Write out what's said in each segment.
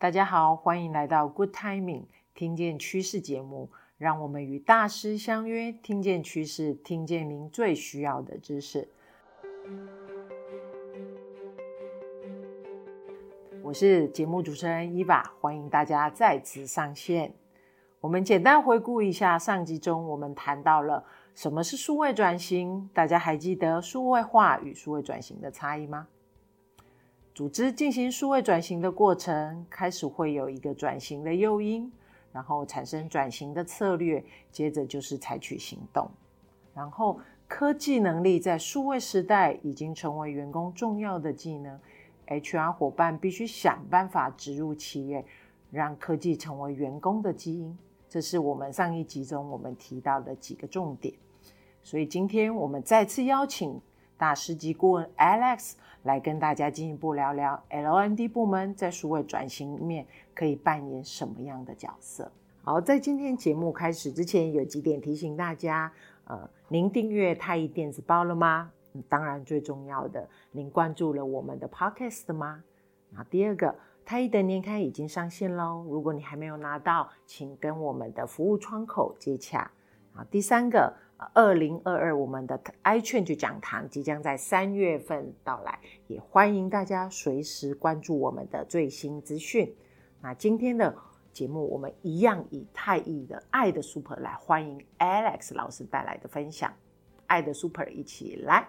大家好，欢迎来到 Good Timing 听见趋势节目，让我们与大师相约，听见趋势，听见您最需要的知识。我是节目主持人伊娃，欢迎大家再次上线。我们简单回顾一下上集中我们谈到了什么是数位转型，大家还记得数位化与数位转型的差异吗？组织进行数位转型的过程，开始会有一个转型的诱因，然后产生转型的策略，接着就是采取行动。然后科技能力在数位时代已经成为员工重要的技能，HR 伙伴必须想办法植入企业，让科技成为员工的基因。这是我们上一集中我们提到的几个重点。所以今天我们再次邀请大师级顾问 Alex。来跟大家进一步聊聊 LND 部门在数位转型里面可以扮演什么样的角色。好，在今天节目开始之前，有几点提醒大家：呃，您订阅太毅电子报了吗？当然，最重要的，您关注了我们的 Podcast 吗？那第二个，太毅的年刊已经上线喽，如果你还没有拿到，请跟我们的服务窗口接洽。啊，第三个。二零二二，我们的 iChange 讲堂即将在三月份到来，也欢迎大家随时关注我们的最新资讯。那今天的节目，我们一样以太毅的爱的 Super 来欢迎 Alex 老师带来的分享。爱的 Super 一起来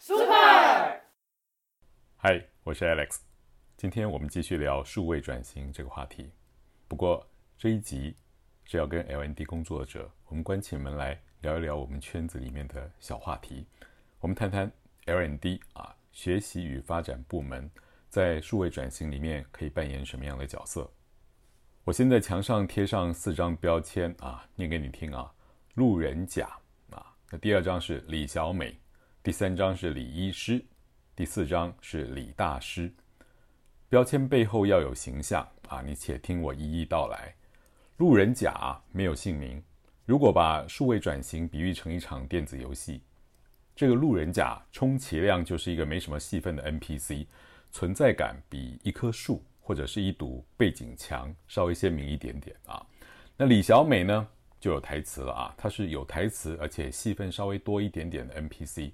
，Super。嗨，我是 Alex，今天我们继续聊数位转型这个话题。不过这一集。是要跟 LND 工作者，我们关起门来聊一聊我们圈子里面的小话题。我们谈谈 LND 啊，学习与发展部门在数位转型里面可以扮演什么样的角色？我先在墙上贴上四张标签啊，念给你听啊。路人甲啊，那第二张是李小美，第三张是李医师，第四张是李大师。标签背后要有形象啊，你且听我一一道来。路人甲没有姓名。如果把数位转型比喻成一场电子游戏，这个路人甲充其量就是一个没什么戏份的 NPC，存在感比一棵树或者是一堵背景墙稍微鲜明一点点啊。那李小美呢，就有台词了啊，她是有台词而且戏份稍微多一点点的 NPC。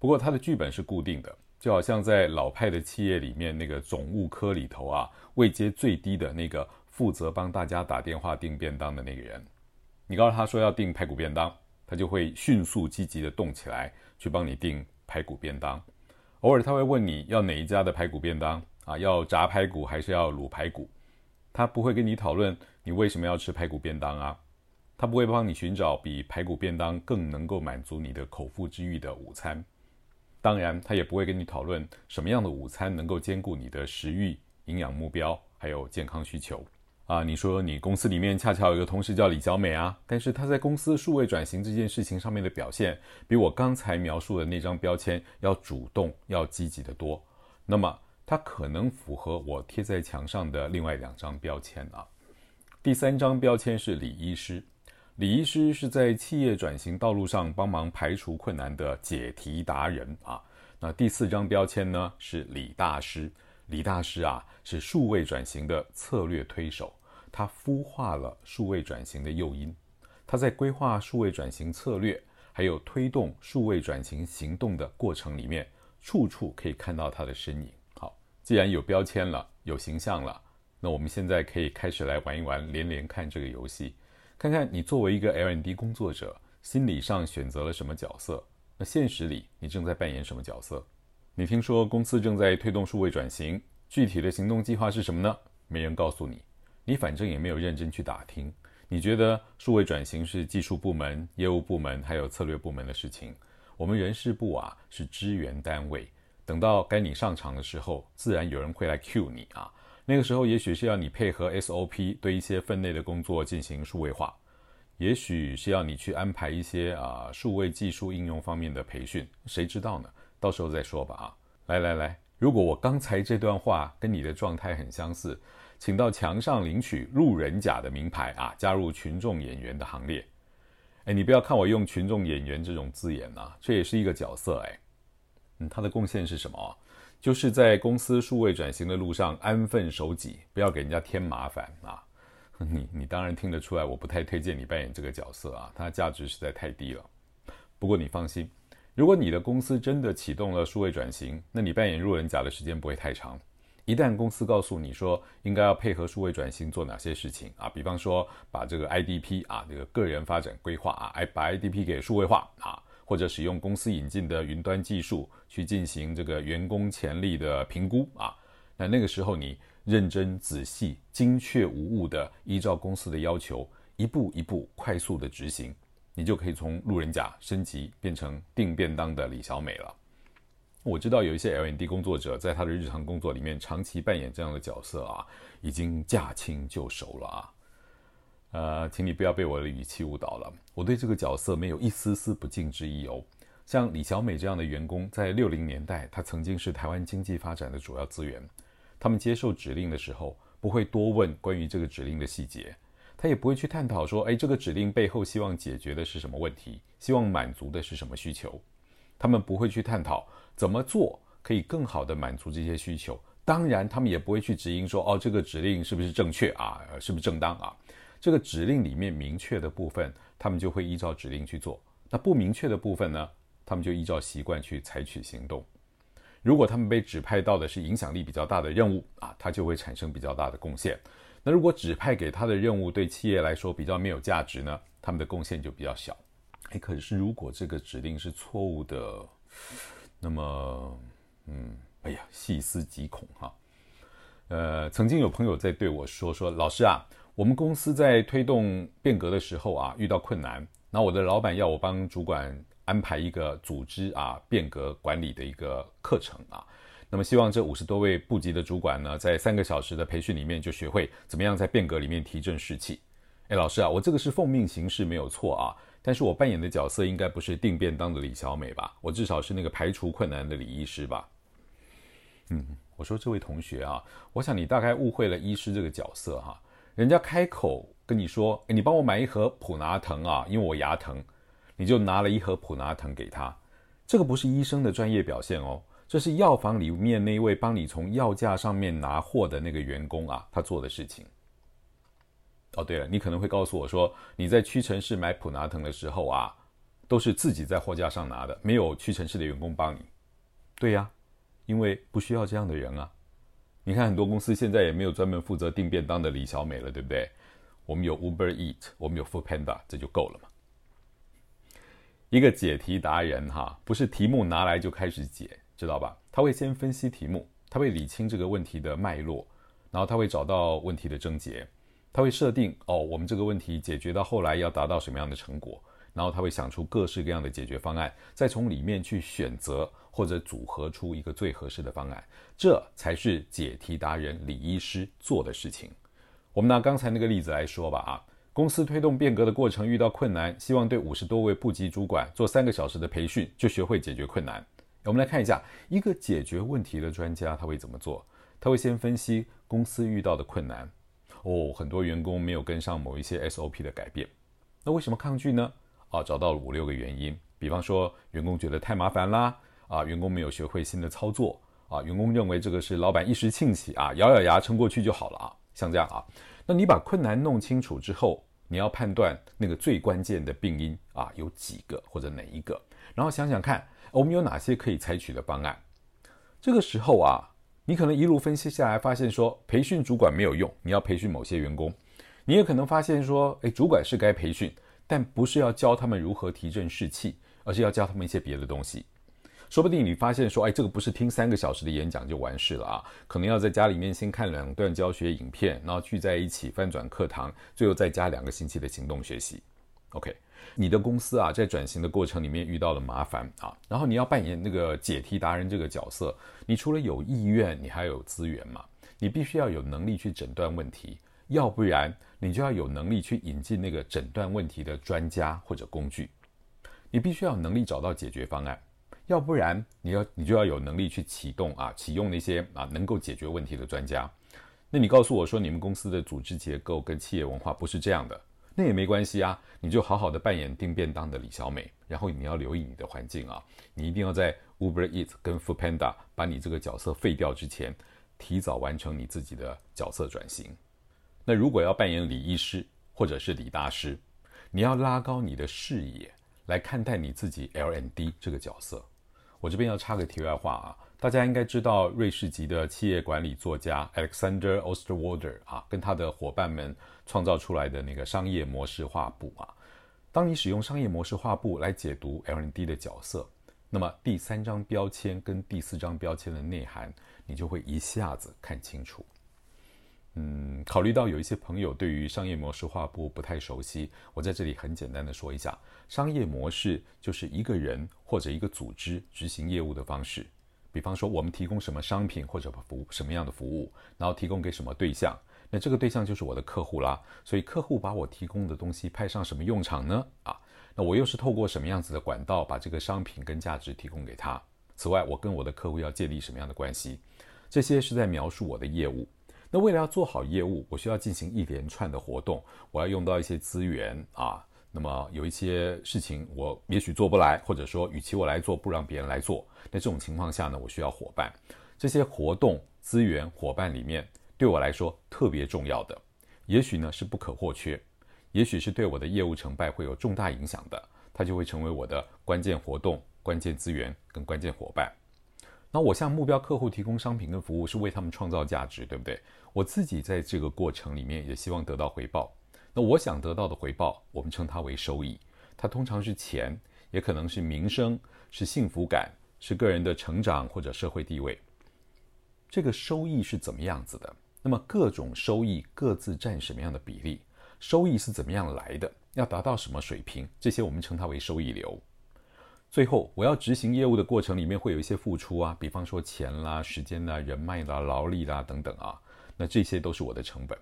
不过她的剧本是固定的，就好像在老派的企业里面那个总务科里头啊，位阶最低的那个。负责帮大家打电话订便当的那个人，你告诉他说要订排骨便当，他就会迅速积极地动起来去帮你订排骨便当。偶尔他会问你要哪一家的排骨便当啊，要炸排骨还是要卤排骨？他不会跟你讨论你为什么要吃排骨便当啊，他不会帮你寻找比排骨便当更能够满足你的口腹之欲的午餐。当然，他也不会跟你讨论什么样的午餐能够兼顾你的食欲、营养目标还有健康需求。啊，你说你公司里面恰巧有一个同事叫李小美啊，但是她在公司数位转型这件事情上面的表现，比我刚才描述的那张标签要主动、要积极得多。那么她可能符合我贴在墙上的另外两张标签啊。第三张标签是李医师，李医师是在企业转型道路上帮忙排除困难的解题达人啊。那第四张标签呢是李大师，李大师啊是数位转型的策略推手。他孵化了数位转型的诱因，他在规划数位转型策略，还有推动数位转型行动的过程里面，处处可以看到他的身影。好，既然有标签了，有形象了，那我们现在可以开始来玩一玩连连看这个游戏，看看你作为一个 LND 工作者，心理上选择了什么角色，那现实里你正在扮演什么角色？你听说公司正在推动数位转型，具体的行动计划是什么呢？没人告诉你。你反正也没有认真去打听，你觉得数位转型是技术部门、业务部门还有策略部门的事情，我们人事部啊是支援单位。等到该你上场的时候，自然有人会来 cue 你啊。那个时候也许是要你配合 SOP 对一些分内的工作进行数位化，也许是要你去安排一些啊数位技术应用方面的培训，谁知道呢？到时候再说吧啊。来来来，如果我刚才这段话跟你的状态很相似。请到墙上领取路人甲的名牌啊，加入群众演员的行列。哎，你不要看我用群众演员这种字眼啊，这也是一个角色哎。嗯，他的贡献是什么？就是在公司数位转型的路上安分守己，不要给人家添麻烦啊。你你当然听得出来，我不太推荐你扮演这个角色啊，它价值实在太低了。不过你放心，如果你的公司真的启动了数位转型，那你扮演路人甲的时间不会太长。一旦公司告诉你说应该要配合数位转型做哪些事情啊，比方说把这个 IDP 啊这个个人发展规划啊，把 IDP 给数位化啊，或者使用公司引进的云端技术去进行这个员工潜力的评估啊，那那个时候你认真仔细、精确无误的依照公司的要求，一步一步快速的执行，你就可以从路人甲升级变成订便当的李小美了。我知道有一些 L N D 工作者在他的日常工作里面长期扮演这样的角色啊，已经驾轻就熟了啊。呃，请你不要被我的语气误导了，我对这个角色没有一丝丝不敬之意哦。像李小美这样的员工，在六零年代，她曾经是台湾经济发展的主要资源。他们接受指令的时候，不会多问关于这个指令的细节，他也不会去探讨说，哎，这个指令背后希望解决的是什么问题，希望满足的是什么需求。他们不会去探讨怎么做可以更好地满足这些需求，当然，他们也不会去质疑说，哦，这个指令是不是正确啊？是不是正当啊？这个指令里面明确的部分，他们就会依照指令去做；那不明确的部分呢，他们就依照习惯去采取行动。如果他们被指派到的是影响力比较大的任务啊，他就会产生比较大的贡献。那如果指派给他的任务对企业来说比较没有价值呢，他们的贡献就比较小。哎，可是如果这个指令是错误的，那么，嗯，哎呀，细思极恐哈。呃，曾经有朋友在对我说说，老师啊，我们公司在推动变革的时候啊，遇到困难，那我的老板要我帮主管安排一个组织啊变革管理的一个课程啊，那么希望这五十多位部级的主管呢，在三个小时的培训里面就学会怎么样在变革里面提振士气。哎，老师啊，我这个是奉命行事没有错啊。但是我扮演的角色应该不是订便当的李小美吧？我至少是那个排除困难的李医师吧？嗯，我说这位同学啊，我想你大概误会了医师这个角色哈。人家开口跟你说，你帮我买一盒普拿疼啊，因为我牙疼，你就拿了一盒普拿疼给他，这个不是医生的专业表现哦，这是药房里面那位帮你从药架上面拿货的那个员工啊，他做的事情。哦，对了，你可能会告诉我说，你在屈臣氏买普拿腾的时候啊，都是自己在货架上拿的，没有屈臣氏的员工帮你。对呀，因为不需要这样的人啊。你看很多公司现在也没有专门负责订便当的李小美了，对不对？我们有 Uber Eat，我们有 Foodpanda，这就够了嘛。一个解题达人哈，不是题目拿来就开始解，知道吧？他会先分析题目，他会理清这个问题的脉络，然后他会找到问题的症结。他会设定哦，我们这个问题解决到后来要达到什么样的成果，然后他会想出各式各样的解决方案，再从里面去选择或者组合出一个最合适的方案，这才是解题达人李医师做的事情。我们拿刚才那个例子来说吧，啊，公司推动变革的过程遇到困难，希望对五十多位部级主管做三个小时的培训，就学会解决困难。我们来看一下，一个解决问题的专家他会怎么做？他会先分析公司遇到的困难。哦，很多员工没有跟上某一些 SOP 的改变，那为什么抗拒呢？啊，找到了五六个原因，比方说员工觉得太麻烦啦，啊，员工没有学会新的操作，啊，员工认为这个是老板一时兴起啊，咬咬牙撑过去就好了啊，像这样啊，那你把困难弄清楚之后，你要判断那个最关键的病因啊有几个或者哪一个，然后想想看我们有哪些可以采取的方案，这个时候啊。你可能一路分析下来，发现说培训主管没有用，你要培训某些员工。你也可能发现说，诶，主管是该培训，但不是要教他们如何提振士气，而是要教他们一些别的东西。说不定你发现说，诶，这个不是听三个小时的演讲就完事了啊，可能要在家里面先看两段教学影片，然后聚在一起翻转课堂，最后再加两个星期的行动学习。OK。你的公司啊，在转型的过程里面遇到了麻烦啊，然后你要扮演那个解题达人这个角色，你除了有意愿，你还有资源嘛？你必须要有能力去诊断问题，要不然你就要有能力去引进那个诊断问题的专家或者工具，你必须要有能力找到解决方案，要不然你要你就要有能力去启动啊，启用那些啊能够解决问题的专家。那你告诉我说，你们公司的组织结构跟企业文化不是这样的。那也没关系啊，你就好好的扮演订便当的李小美，然后你要留意你的环境啊，你一定要在 Uber Eat 跟 Foodpanda 把你这个角色废掉之前，提早完成你自己的角色转型。那如果要扮演李医师或者是李大师，你要拉高你的视野来看待你自己 LND 这个角色。我这边要插个题外话啊。大家应该知道，瑞士籍的企业管理作家 Alexander Osterwalder 啊，跟他的伙伴们创造出来的那个商业模式画布啊。当你使用商业模式画布来解读 L N D 的角色，那么第三张标签跟第四张标签的内涵，你就会一下子看清楚。嗯，考虑到有一些朋友对于商业模式画布不太熟悉，我在这里很简单的说一下，商业模式就是一个人或者一个组织执行业务的方式。比方说，我们提供什么商品或者服什么样的服务，然后提供给什么对象，那这个对象就是我的客户啦。所以客户把我提供的东西派上什么用场呢？啊，那我又是透过什么样子的管道把这个商品跟价值提供给他？此外，我跟我的客户要建立什么样的关系？这些是在描述我的业务。那为了要做好业务，我需要进行一连串的活动，我要用到一些资源啊。那么有一些事情我也许做不来，或者说与其我来做，不让别人来做。那这种情况下呢，我需要伙伴。这些活动资源伙伴里面，对我来说特别重要的，也许呢是不可或缺，也许是对我的业务成败会有重大影响的，它就会成为我的关键活动、关键资源跟关键伙伴。那我向目标客户提供商品跟服务，是为他们创造价值，对不对？我自己在这个过程里面也希望得到回报。那我想得到的回报，我们称它为收益。它通常是钱，也可能是名声，是幸福感，是个人的成长或者社会地位。这个收益是怎么样子的？那么各种收益各自占什么样的比例？收益是怎么样来的？要达到什么水平？这些我们称它为收益流。最后，我要执行业务的过程里面会有一些付出啊，比方说钱啦、时间啦、人脉啦、劳力啦等等啊，那这些都是我的成本。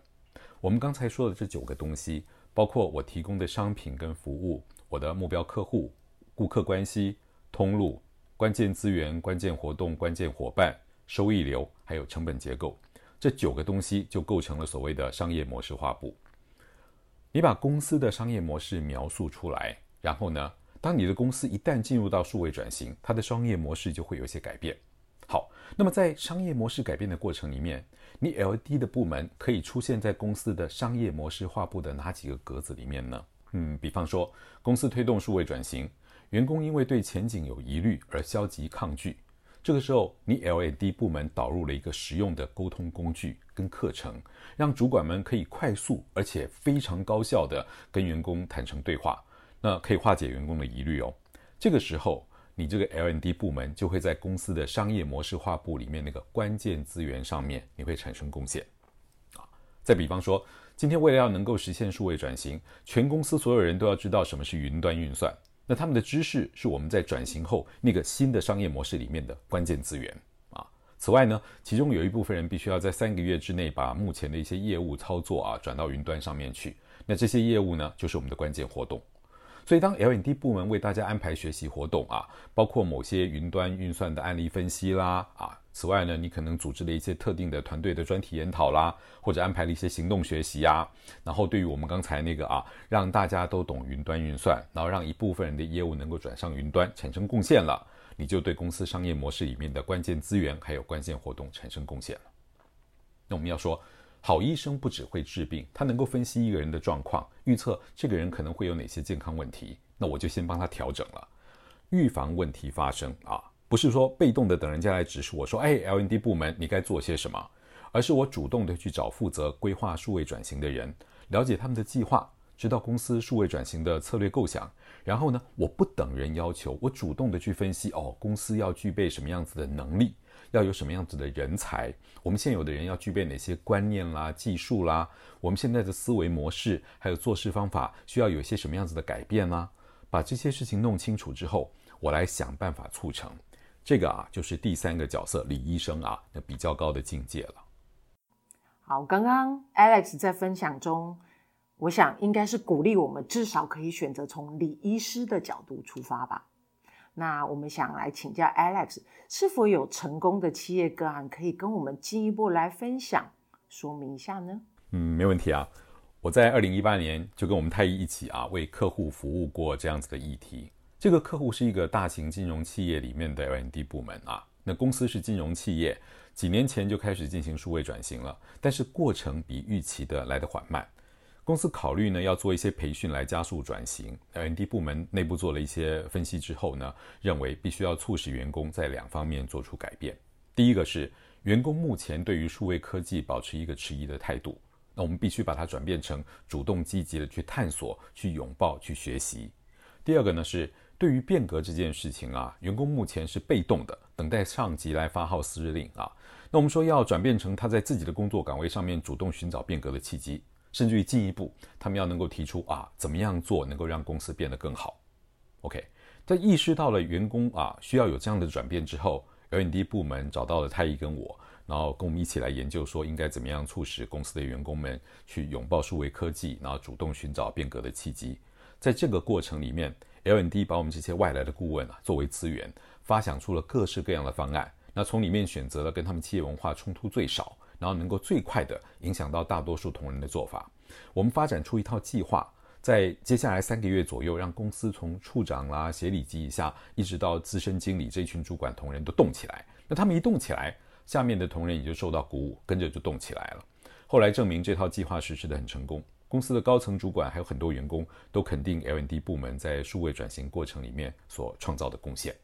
我们刚才说的这九个东西，包括我提供的商品跟服务，我的目标客户、顾客关系、通路、关键资源、关键活动、关键伙伴、收益流，还有成本结构，这九个东西就构成了所谓的商业模式画布。你把公司的商业模式描述出来，然后呢，当你的公司一旦进入到数位转型，它的商业模式就会有些改变。好，那么在商业模式改变的过程里面，你 L&D 的部门可以出现在公司的商业模式画布的哪几个格子里面呢？嗯，比方说，公司推动数位转型，员工因为对前景有疑虑而消极抗拒，这个时候你 L&D 部门导入了一个实用的沟通工具跟课程，让主管们可以快速而且非常高效地跟员工坦诚对话，那可以化解员工的疑虑哦。这个时候。你这个 L&D 部门就会在公司的商业模式画布里面那个关键资源上面，你会产生贡献。啊，再比方说，今天为了要能够实现数位转型，全公司所有人都要知道什么是云端运算。那他们的知识是我们在转型后那个新的商业模式里面的关键资源。啊，此外呢，其中有一部分人必须要在三个月之内把目前的一些业务操作啊转到云端上面去。那这些业务呢，就是我们的关键活动。所以，当 L&D 部门为大家安排学习活动啊，包括某些云端运算的案例分析啦啊，此外呢，你可能组织了一些特定的团队的专题研讨啦，或者安排了一些行动学习啊，然后对于我们刚才那个啊，让大家都懂云端运算，然后让一部分人的业务能够转上云端，产生贡献了，你就对公司商业模式里面的关键资源还有关键活动产生贡献了。那我们要说。好医生不只会治病，他能够分析一个人的状况，预测这个人可能会有哪些健康问题，那我就先帮他调整了，预防问题发生啊，不是说被动的等人家来指示我说，哎，LND 部门你该做些什么，而是我主动的去找负责规划数位转型的人，了解他们的计划，知道公司数位转型的策略构想，然后呢，我不等人要求，我主动的去分析哦，公司要具备什么样子的能力。要有什么样子的人才？我们现有的人要具备哪些观念啦、技术啦？我们现在的思维模式还有做事方法需要有一些什么样子的改变啦？把这些事情弄清楚之后，我来想办法促成。这个啊，就是第三个角色李医生啊，那比较高的境界了。好，刚刚 Alex 在分享中，我想应该是鼓励我们至少可以选择从李医师的角度出发吧。那我们想来请教 Alex，是否有成功的企业个案可以跟我们进一步来分享说明一下呢？嗯，没问题啊。我在二零一八年就跟我们太一一起啊，为客户服务过这样子的议题。这个客户是一个大型金融企业里面的 L&D 部门啊，那公司是金融企业，几年前就开始进行数位转型了，但是过程比预期的来得缓慢。公司考虑呢，要做一些培训来加速转型。L&D 部门内部做了一些分析之后呢，认为必须要促使员工在两方面做出改变。第一个是员工目前对于数位科技保持一个迟疑的态度，那我们必须把它转变成主动积极的去探索、去拥抱、去学习。第二个呢是对于变革这件事情啊，员工目前是被动的，等待上级来发号施令啊。那我们说要转变成他在自己的工作岗位上面主动寻找变革的契机。甚至于进一步，他们要能够提出啊，怎么样做能够让公司变得更好？OK，在意识到了员工啊需要有这样的转变之后，LND 部门找到了太一跟我，然后跟我们一起来研究说应该怎么样促使公司的员工们去拥抱数位科技，然后主动寻找变革的契机。在这个过程里面，LND 把我们这些外来的顾问啊作为资源，发想出了各式各样的方案。那从里面选择了跟他们企业文化冲突最少。然后能够最快的影响到大多数同仁的做法，我们发展出一套计划，在接下来三个月左右，让公司从处长啦、协理级以下，一直到资深经理这群主管同仁都动起来。那他们一动起来，下面的同仁也就受到鼓舞，跟着就动起来了。后来证明这套计划实施得很成功，公司的高层主管还有很多员工都肯定 L&D 部门在数位转型过程里面所创造的贡献。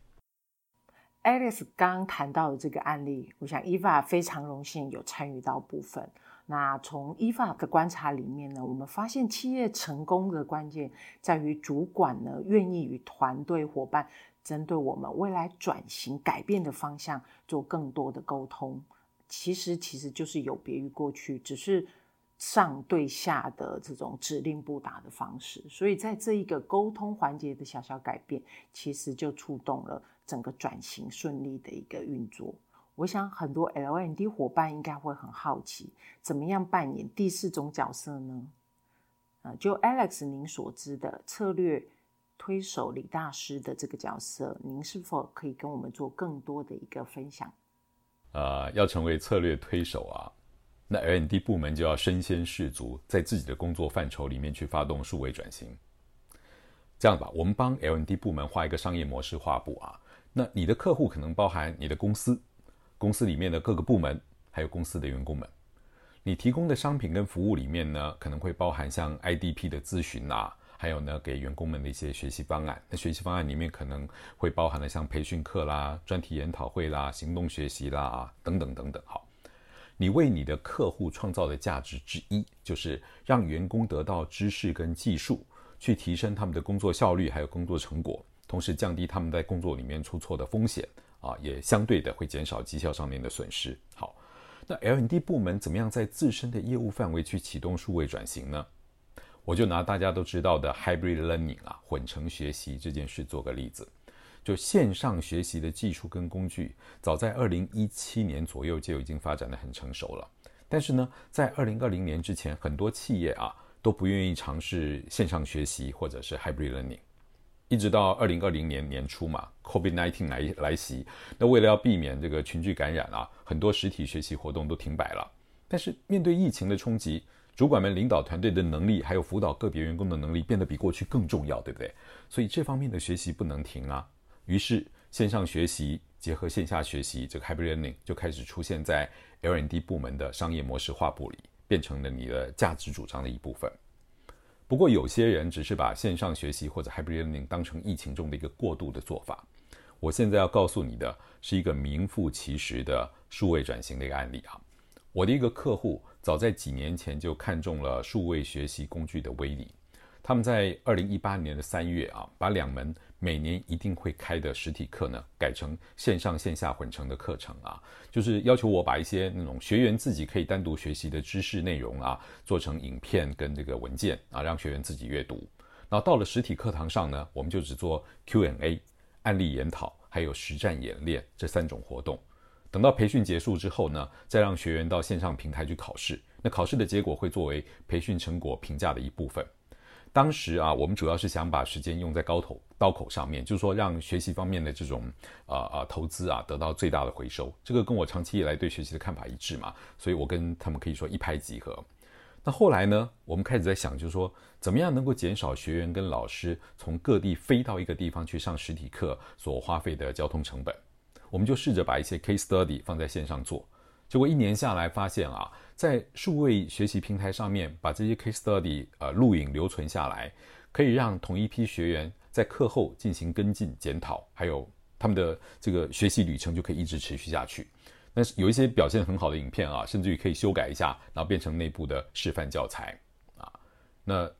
Alice 刚谈到的这个案例，我想 Eva 非常荣幸有参与到部分。那从 Eva 的观察里面呢，我们发现企业成功的关键在于主管呢愿意与团队伙伴针对我们未来转型改变的方向做更多的沟通。其实其实就是有别于过去只是上对下的这种指令不达的方式。所以在这一个沟通环节的小小改变，其实就触动了。整个转型顺利的一个运作，我想很多 LND 伙伴应该会很好奇，怎么样扮演第四种角色呢？呃，就 Alex 您所知的策略推手李大师的这个角色，您是否可以跟我们做更多的一个分享？呃，要成为策略推手啊，那 LND 部门就要身先士卒，在自己的工作范畴里面去发动数位转型。这样吧，我们帮 L&D 部门画一个商业模式画布啊。那你的客户可能包含你的公司，公司里面的各个部门，还有公司的员工们。你提供的商品跟服务里面呢，可能会包含像 IDP 的咨询啦，还有呢给员工们的一些学习方案。那学习方案里面可能会包含了像培训课啦、专题研讨会啦、行动学习啦等等等等。好，你为你的客户创造的价值之一，就是让员工得到知识跟技术，去提升他们的工作效率还有工作成果。同时降低他们在工作里面出错的风险啊，也相对的会减少绩效上面的损失。好，那 L&D 部门怎么样在自身的业务范围去启动数位转型呢？我就拿大家都知道的 Hybrid Learning 啊，混成学习这件事做个例子。就线上学习的技术跟工具，早在二零一七年左右就已经发展得很成熟了。但是呢，在二零二零年之前，很多企业啊都不愿意尝试线上学习或者是 Hybrid Learning。一直到二零二零年年初嘛，COVID-19 来来袭，那为了要避免这个群聚感染啊，很多实体学习活动都停摆了。但是面对疫情的冲击，主管们领导团队的能力，还有辅导个别员工的能力，变得比过去更重要，对不对？所以这方面的学习不能停啊。于是线上学习结合线下学习，这个 hybrid learning 就开始出现在 L&D 部门的商业模式画布里，变成了你的价值主张的一部分。不过，有些人只是把线上学习或者 hybrid learning 当成疫情中的一个过渡的做法。我现在要告诉你的是一个名副其实的数位转型的一个案例啊！我的一个客户早在几年前就看中了数位学习工具的威力。他们在二零一八年的三月啊，把两门每年一定会开的实体课呢，改成线上线下混成的课程啊，就是要求我把一些那种学员自己可以单独学习的知识内容啊，做成影片跟这个文件啊，让学员自己阅读。然后到了实体课堂上呢，我们就只做 Q&A、案例研讨，还有实战演练这三种活动。等到培训结束之后呢，再让学员到线上平台去考试。那考试的结果会作为培训成果评价的一部分。当时啊，我们主要是想把时间用在高头刀口上面，就是说让学习方面的这种啊啊、呃、投资啊得到最大的回收。这个跟我长期以来对学习的看法一致嘛，所以我跟他们可以说一拍即合。那后来呢，我们开始在想，就是说怎么样能够减少学员跟老师从各地飞到一个地方去上实体课所花费的交通成本。我们就试着把一些 case study 放在线上做，结果一年下来发现啊，在数位学习平台上面把这些 case study 呃录影留存下来，可以让同一批学员在课后进行跟进检讨，还有他们的这个学习旅程就可以一直持续下去。那有一些表现很好的影片啊，甚至于可以修改一下，然后变成内部的示范教材啊。那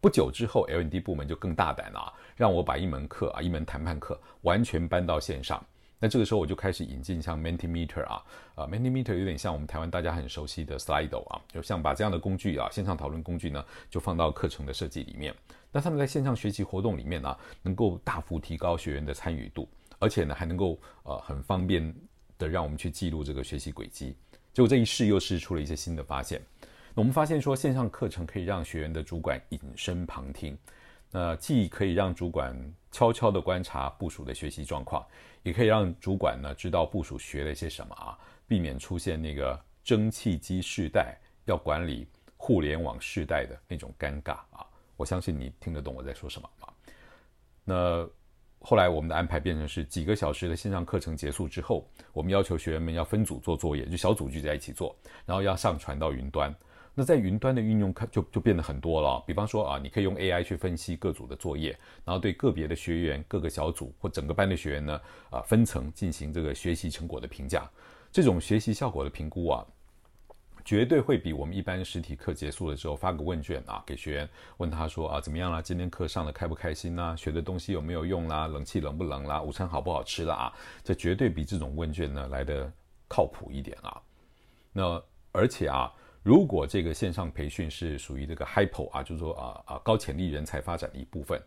不久之后，L&D 部门就更大胆了啊，让我把一门课啊，一门谈判课完全搬到线上。那这个时候我就开始引进像 Mentimeter 啊，啊 Mentimeter 有点像我们台湾大家很熟悉的 Slido 啊，就像把这样的工具啊，线上讨论工具呢，就放到课程的设计里面。那他们在线上学习活动里面呢，能够大幅提高学员的参与度，而且呢还能够呃很方便的让我们去记录这个学习轨迹。结果这一试又试出了一些新的发现。那我们发现说线上课程可以让学员的主管隐身旁听，那既可以让主管悄悄地观察部署的学习状况。也可以让主管呢知道部署学了些什么啊，避免出现那个蒸汽机世代要管理互联网世代的那种尴尬啊。我相信你听得懂我在说什么啊。那后来我们的安排变成是几个小时的线上课程结束之后，我们要求学员们要分组做作业，就小组聚在一起做，然后要上传到云端。那在云端的运用，就就变得很多了。比方说啊，你可以用 AI 去分析各组的作业，然后对个别的学员、各个小组或整个班的学员呢，啊，分层进行这个学习成果的评价。这种学习效果的评估啊，绝对会比我们一般实体课结束的时候发个问卷啊，给学员问他说啊，怎么样啦？今天课上的开不开心啦？学的东西有没有用啦？冷气冷不冷啦？午餐好不好吃啦？啊，这绝对比这种问卷呢来得靠谱一点啊。那而且啊。如果这个线上培训是属于这个 hypo 啊，就是说啊啊高潜力人才发展的一部分，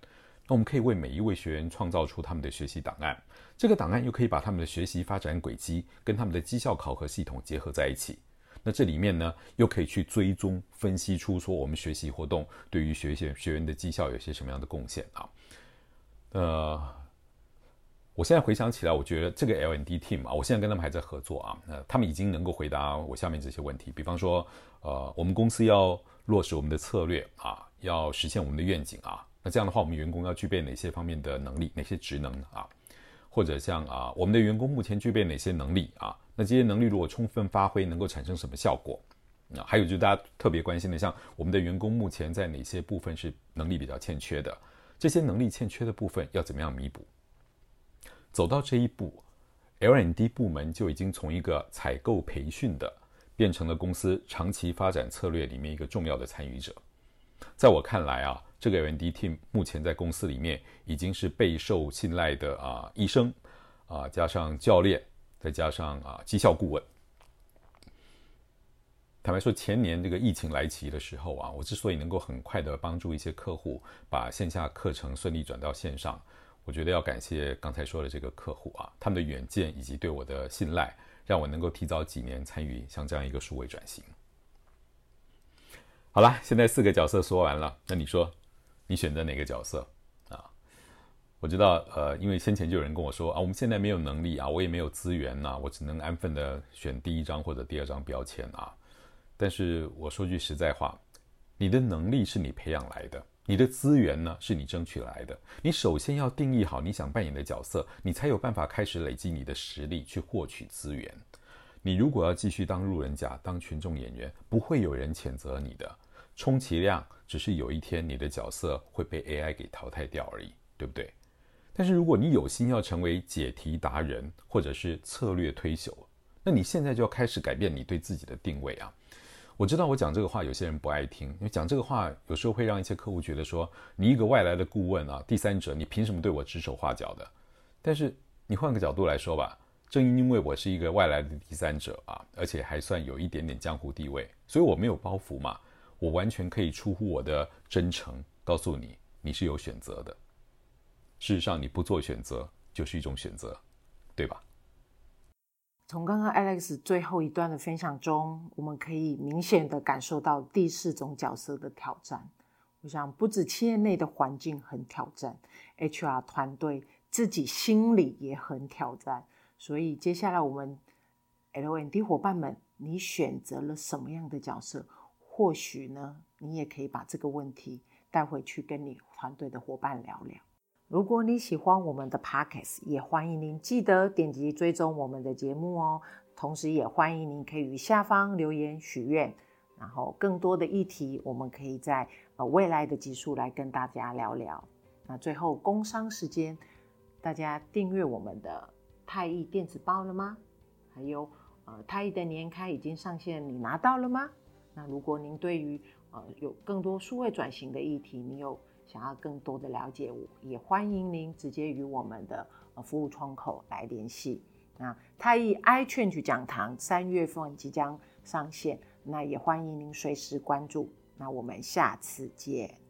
那我们可以为每一位学员创造出他们的学习档案，这个档案又可以把他们的学习发展轨迹跟他们的绩效考核系统结合在一起，那这里面呢又可以去追踪分析出说我们学习活动对于学习学员的绩效有些什么样的贡献啊，呃。我现在回想起来，我觉得这个 LND team 啊，我现在跟他们还在合作啊，那他们已经能够回答我下面这些问题。比方说，呃，我们公司要落实我们的策略啊，要实现我们的愿景啊，那这样的话，我们员工要具备哪些方面的能力，哪些职能啊？或者像啊，我们的员工目前具备哪些能力啊？那这些能力如果充分发挥，能够产生什么效果？那还有就是大家特别关心的，像我们的员工目前在哪些部分是能力比较欠缺的？这些能力欠缺的部分要怎么样弥补？走到这一步，LND 部门就已经从一个采购培训的，变成了公司长期发展策略里面一个重要的参与者。在我看来啊，这个 L&D team 目前在公司里面已经是备受信赖的啊医生啊，加上教练，再加上啊绩效顾问。坦白说，前年这个疫情来袭的时候啊，我之所以能够很快的帮助一些客户把线下课程顺利转到线上。我觉得要感谢刚才说的这个客户啊，他们的远见以及对我的信赖，让我能够提早几年参与像这样一个数位转型。好了，现在四个角色说完了，那你说，你选择哪个角色啊？我知道，呃，因为先前就有人跟我说啊，我们现在没有能力啊，我也没有资源呐，我只能安分的选第一张或者第二张标签啊。但是我说句实在话，你的能力是你培养来的。你的资源呢，是你争取来的。你首先要定义好你想扮演的角色，你才有办法开始累积你的实力去获取资源。你如果要继续当路人甲、当群众演员，不会有人谴责你的，充其量只是有一天你的角色会被 AI 给淘汰掉而已，对不对？但是如果你有心要成为解题达人，或者是策略推手，那你现在就要开始改变你对自己的定位啊。我知道我讲这个话，有些人不爱听，因为讲这个话有时候会让一些客户觉得说，你一个外来的顾问啊，第三者，你凭什么对我指手画脚的？但是你换个角度来说吧，正因为我是一个外来的第三者啊，而且还算有一点点江湖地位，所以我没有包袱嘛，我完全可以出乎我的真诚，告诉你，你是有选择的。事实上，你不做选择就是一种选择，对吧？从刚刚 Alex 最后一段的分享中，我们可以明显的感受到第四种角色的挑战。我想，不止企业内的环境很挑战，HR 团队自己心里也很挑战。所以，接下来我们 LND 伙伴们，你选择了什么样的角色？或许呢，你也可以把这个问题带回去跟你团队的伙伴聊聊。如果你喜欢我们的 Podcast，也欢迎您记得点击追踪我们的节目哦。同时，也欢迎您可以于下方留言许愿，然后更多的议题，我们可以在呃未来的集数来跟大家聊聊。那最后工商时间，大家订阅我们的太毅电子报了吗？还有呃太毅的年刊已经上线，你拿到了吗？那如果您对于呃有更多数位转型的议题，你有想要更多的了解，我也欢迎您直接与我们的服务窗口来联系。那太一 iChange 讲堂三月份即将上线，那也欢迎您随时关注。那我们下次见。